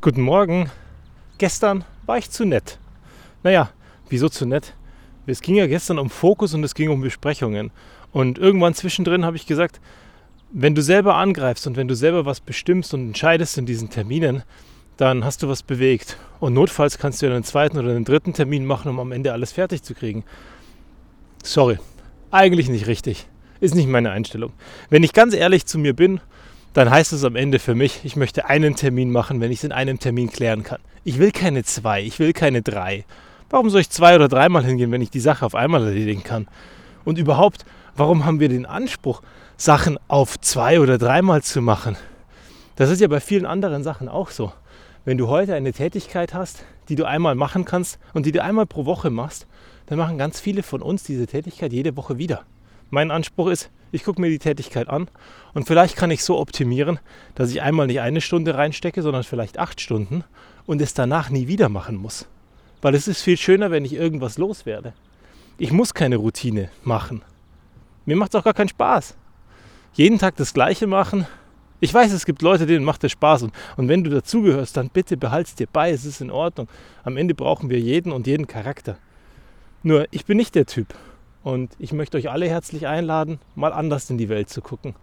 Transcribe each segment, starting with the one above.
Guten Morgen. Gestern war ich zu nett. Naja, wieso zu nett? Es ging ja gestern um Fokus und es ging um Besprechungen. Und irgendwann zwischendrin habe ich gesagt, wenn du selber angreifst und wenn du selber was bestimmst und entscheidest in diesen Terminen, dann hast du was bewegt. Und notfalls kannst du ja einen zweiten oder einen dritten Termin machen, um am Ende alles fertig zu kriegen. Sorry, eigentlich nicht richtig. Ist nicht meine Einstellung. Wenn ich ganz ehrlich zu mir bin dann heißt es am Ende für mich, ich möchte einen Termin machen, wenn ich es in einem Termin klären kann. Ich will keine zwei, ich will keine drei. Warum soll ich zwei oder dreimal hingehen, wenn ich die Sache auf einmal erledigen kann? Und überhaupt, warum haben wir den Anspruch, Sachen auf zwei oder dreimal zu machen? Das ist ja bei vielen anderen Sachen auch so. Wenn du heute eine Tätigkeit hast, die du einmal machen kannst und die du einmal pro Woche machst, dann machen ganz viele von uns diese Tätigkeit jede Woche wieder. Mein Anspruch ist, ich gucke mir die Tätigkeit an und vielleicht kann ich so optimieren, dass ich einmal nicht eine Stunde reinstecke, sondern vielleicht acht Stunden und es danach nie wieder machen muss. Weil es ist viel schöner, wenn ich irgendwas loswerde. Ich muss keine Routine machen. Mir macht es auch gar keinen Spaß. Jeden Tag das Gleiche machen. Ich weiß, es gibt Leute, denen macht es Spaß. Und, und wenn du dazugehörst, dann bitte behalt's dir bei. Es ist in Ordnung. Am Ende brauchen wir jeden und jeden Charakter. Nur, ich bin nicht der Typ. Und ich möchte euch alle herzlich einladen, mal anders in die Welt zu gucken.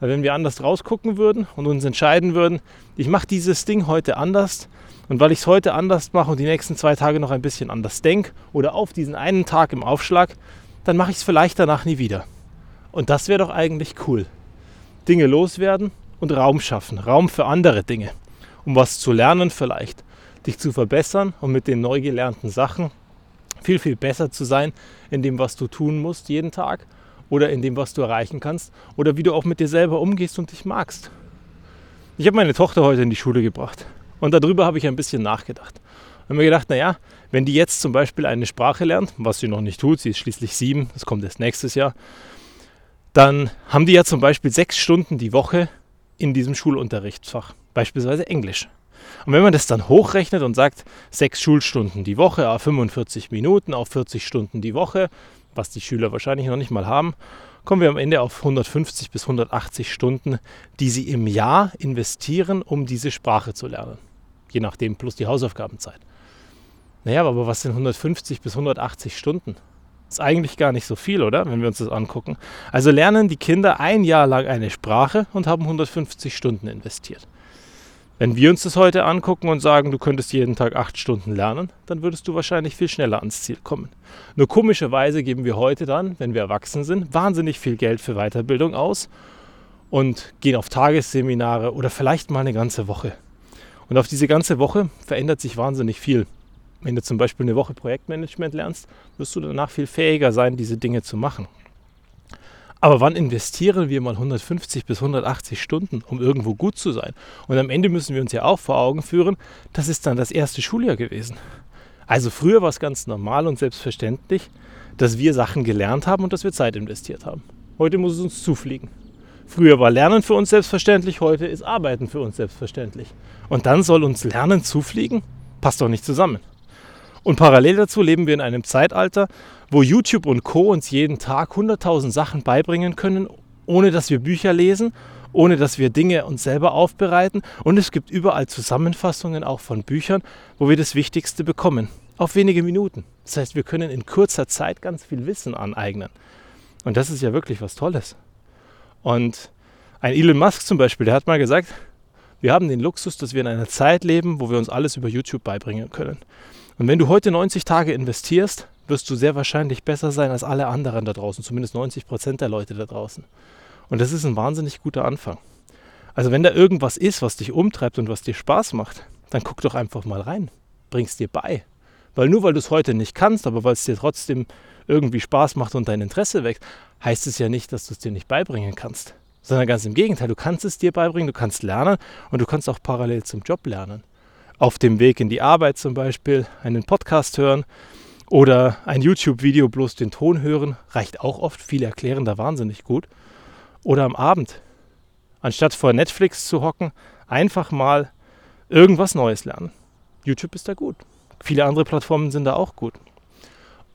Weil wenn wir anders rausgucken würden und uns entscheiden würden, ich mache dieses Ding heute anders und weil ich es heute anders mache und die nächsten zwei Tage noch ein bisschen anders denke oder auf diesen einen Tag im Aufschlag, dann mache ich es vielleicht danach nie wieder. Und das wäre doch eigentlich cool. Dinge loswerden und Raum schaffen, Raum für andere Dinge, um was zu lernen vielleicht, dich zu verbessern und mit den neu gelernten Sachen viel, viel besser zu sein in dem, was du tun musst jeden Tag oder in dem, was du erreichen kannst oder wie du auch mit dir selber umgehst und dich magst. Ich habe meine Tochter heute in die Schule gebracht und darüber habe ich ein bisschen nachgedacht. Ich habe mir gedacht, naja, wenn die jetzt zum Beispiel eine Sprache lernt, was sie noch nicht tut, sie ist schließlich sieben, das kommt erst nächstes Jahr, dann haben die ja zum Beispiel sechs Stunden die Woche in diesem Schulunterrichtsfach, beispielsweise Englisch. Und wenn man das dann hochrechnet und sagt, sechs Schulstunden die Woche, auf 45 Minuten, auf 40 Stunden die Woche, was die Schüler wahrscheinlich noch nicht mal haben, kommen wir am Ende auf 150 bis 180 Stunden, die sie im Jahr investieren, um diese Sprache zu lernen. Je nachdem, plus die Hausaufgabenzeit. Naja, aber was sind 150 bis 180 Stunden? Ist eigentlich gar nicht so viel, oder? Wenn wir uns das angucken. Also lernen die Kinder ein Jahr lang eine Sprache und haben 150 Stunden investiert. Wenn wir uns das heute angucken und sagen, du könntest jeden Tag acht Stunden lernen, dann würdest du wahrscheinlich viel schneller ans Ziel kommen. Nur komischerweise geben wir heute dann, wenn wir erwachsen sind, wahnsinnig viel Geld für Weiterbildung aus und gehen auf Tagesseminare oder vielleicht mal eine ganze Woche. Und auf diese ganze Woche verändert sich wahnsinnig viel. Wenn du zum Beispiel eine Woche Projektmanagement lernst, wirst du danach viel fähiger sein, diese Dinge zu machen. Aber wann investieren wir mal 150 bis 180 Stunden, um irgendwo gut zu sein? Und am Ende müssen wir uns ja auch vor Augen führen, das ist dann das erste Schuljahr gewesen. Also früher war es ganz normal und selbstverständlich, dass wir Sachen gelernt haben und dass wir Zeit investiert haben. Heute muss es uns zufliegen. Früher war Lernen für uns selbstverständlich, heute ist Arbeiten für uns selbstverständlich. Und dann soll uns Lernen zufliegen? Passt doch nicht zusammen. Und parallel dazu leben wir in einem Zeitalter, wo YouTube und Co. uns jeden Tag 100.000 Sachen beibringen können, ohne dass wir Bücher lesen, ohne dass wir Dinge uns selber aufbereiten. Und es gibt überall Zusammenfassungen auch von Büchern, wo wir das Wichtigste bekommen. Auf wenige Minuten. Das heißt, wir können in kurzer Zeit ganz viel Wissen aneignen. Und das ist ja wirklich was Tolles. Und ein Elon Musk zum Beispiel, der hat mal gesagt, wir haben den Luxus, dass wir in einer Zeit leben, wo wir uns alles über YouTube beibringen können. Und wenn du heute 90 Tage investierst, wirst du sehr wahrscheinlich besser sein als alle anderen da draußen, zumindest 90 Prozent der Leute da draußen. Und das ist ein wahnsinnig guter Anfang. Also wenn da irgendwas ist, was dich umtreibt und was dir Spaß macht, dann guck doch einfach mal rein. Bring's dir bei. Weil nur weil du es heute nicht kannst, aber weil es dir trotzdem irgendwie Spaß macht und dein Interesse wächst, heißt es ja nicht, dass du es dir nicht beibringen kannst. Sondern ganz im Gegenteil, du kannst es dir beibringen, du kannst lernen und du kannst auch parallel zum Job lernen auf dem Weg in die Arbeit zum Beispiel einen Podcast hören oder ein YouTube-Video bloß den Ton hören, reicht auch oft. Viele erklären da wahnsinnig gut. Oder am Abend, anstatt vor Netflix zu hocken, einfach mal irgendwas Neues lernen. YouTube ist da gut. Viele andere Plattformen sind da auch gut.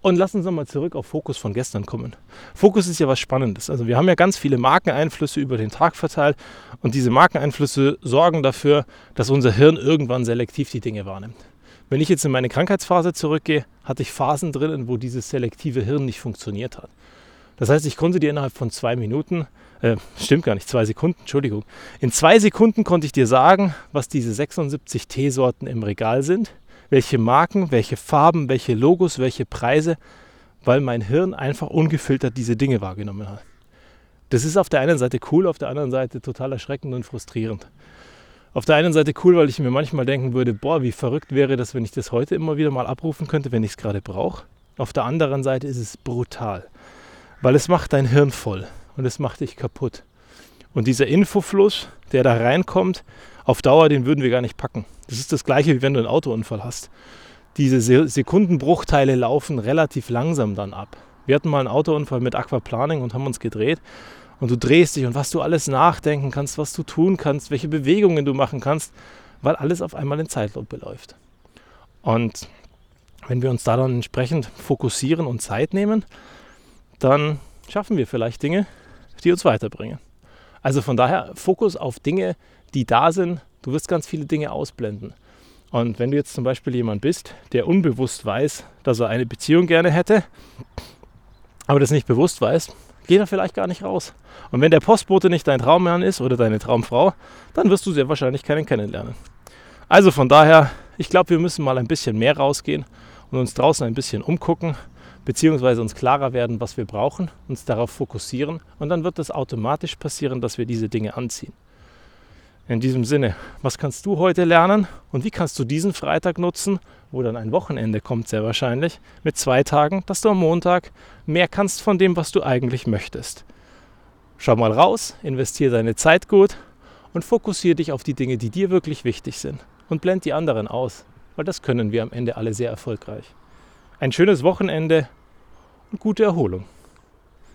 Und lass uns nochmal zurück auf Fokus von gestern kommen. Fokus ist ja was Spannendes. Also wir haben ja ganz viele Markeneinflüsse über den Tag verteilt und diese Markeneinflüsse sorgen dafür, dass unser Hirn irgendwann selektiv die Dinge wahrnimmt. Wenn ich jetzt in meine Krankheitsphase zurückgehe, hatte ich Phasen drinnen, wo dieses selektive Hirn nicht funktioniert hat. Das heißt, ich konnte dir innerhalb von zwei Minuten, äh, stimmt gar nicht, zwei Sekunden, Entschuldigung, in zwei Sekunden konnte ich dir sagen, was diese 76 Teesorten im Regal sind welche Marken, welche Farben, welche Logos, welche Preise, weil mein Hirn einfach ungefiltert diese Dinge wahrgenommen hat. Das ist auf der einen Seite cool, auf der anderen Seite total erschreckend und frustrierend. Auf der einen Seite cool, weil ich mir manchmal denken würde, boah, wie verrückt wäre das, wenn ich das heute immer wieder mal abrufen könnte, wenn ich es gerade brauche. Auf der anderen Seite ist es brutal, weil es macht dein Hirn voll und es macht dich kaputt. Und dieser Infofluss, der da reinkommt, auf Dauer, den würden wir gar nicht packen. Das ist das gleiche, wie wenn du einen Autounfall hast. Diese Sekundenbruchteile laufen relativ langsam dann ab. Wir hatten mal einen Autounfall mit Aquaplaning und haben uns gedreht. Und du drehst dich und was du alles nachdenken kannst, was du tun kannst, welche Bewegungen du machen kannst, weil alles auf einmal in Zeitlupe läuft. Und wenn wir uns da dann entsprechend fokussieren und Zeit nehmen, dann schaffen wir vielleicht Dinge, die uns weiterbringen. Also von daher Fokus auf Dinge, die da sind. Du wirst ganz viele Dinge ausblenden. Und wenn du jetzt zum Beispiel jemand bist, der unbewusst weiß, dass er eine Beziehung gerne hätte, aber das nicht bewusst weiß, geht er vielleicht gar nicht raus. Und wenn der Postbote nicht dein Traummann ist oder deine Traumfrau, dann wirst du sehr wahrscheinlich keinen kennenlernen. Also von daher, ich glaube, wir müssen mal ein bisschen mehr rausgehen und uns draußen ein bisschen umgucken, beziehungsweise uns klarer werden, was wir brauchen, uns darauf fokussieren und dann wird es automatisch passieren, dass wir diese Dinge anziehen. In diesem Sinne, was kannst du heute lernen und wie kannst du diesen Freitag nutzen, wo dann ein Wochenende kommt, sehr wahrscheinlich, mit zwei Tagen, dass du am Montag mehr kannst von dem, was du eigentlich möchtest. Schau mal raus, investiere deine Zeit gut und fokussiere dich auf die Dinge, die dir wirklich wichtig sind und blend die anderen aus, weil das können wir am Ende alle sehr erfolgreich. Ein schönes Wochenende und gute Erholung.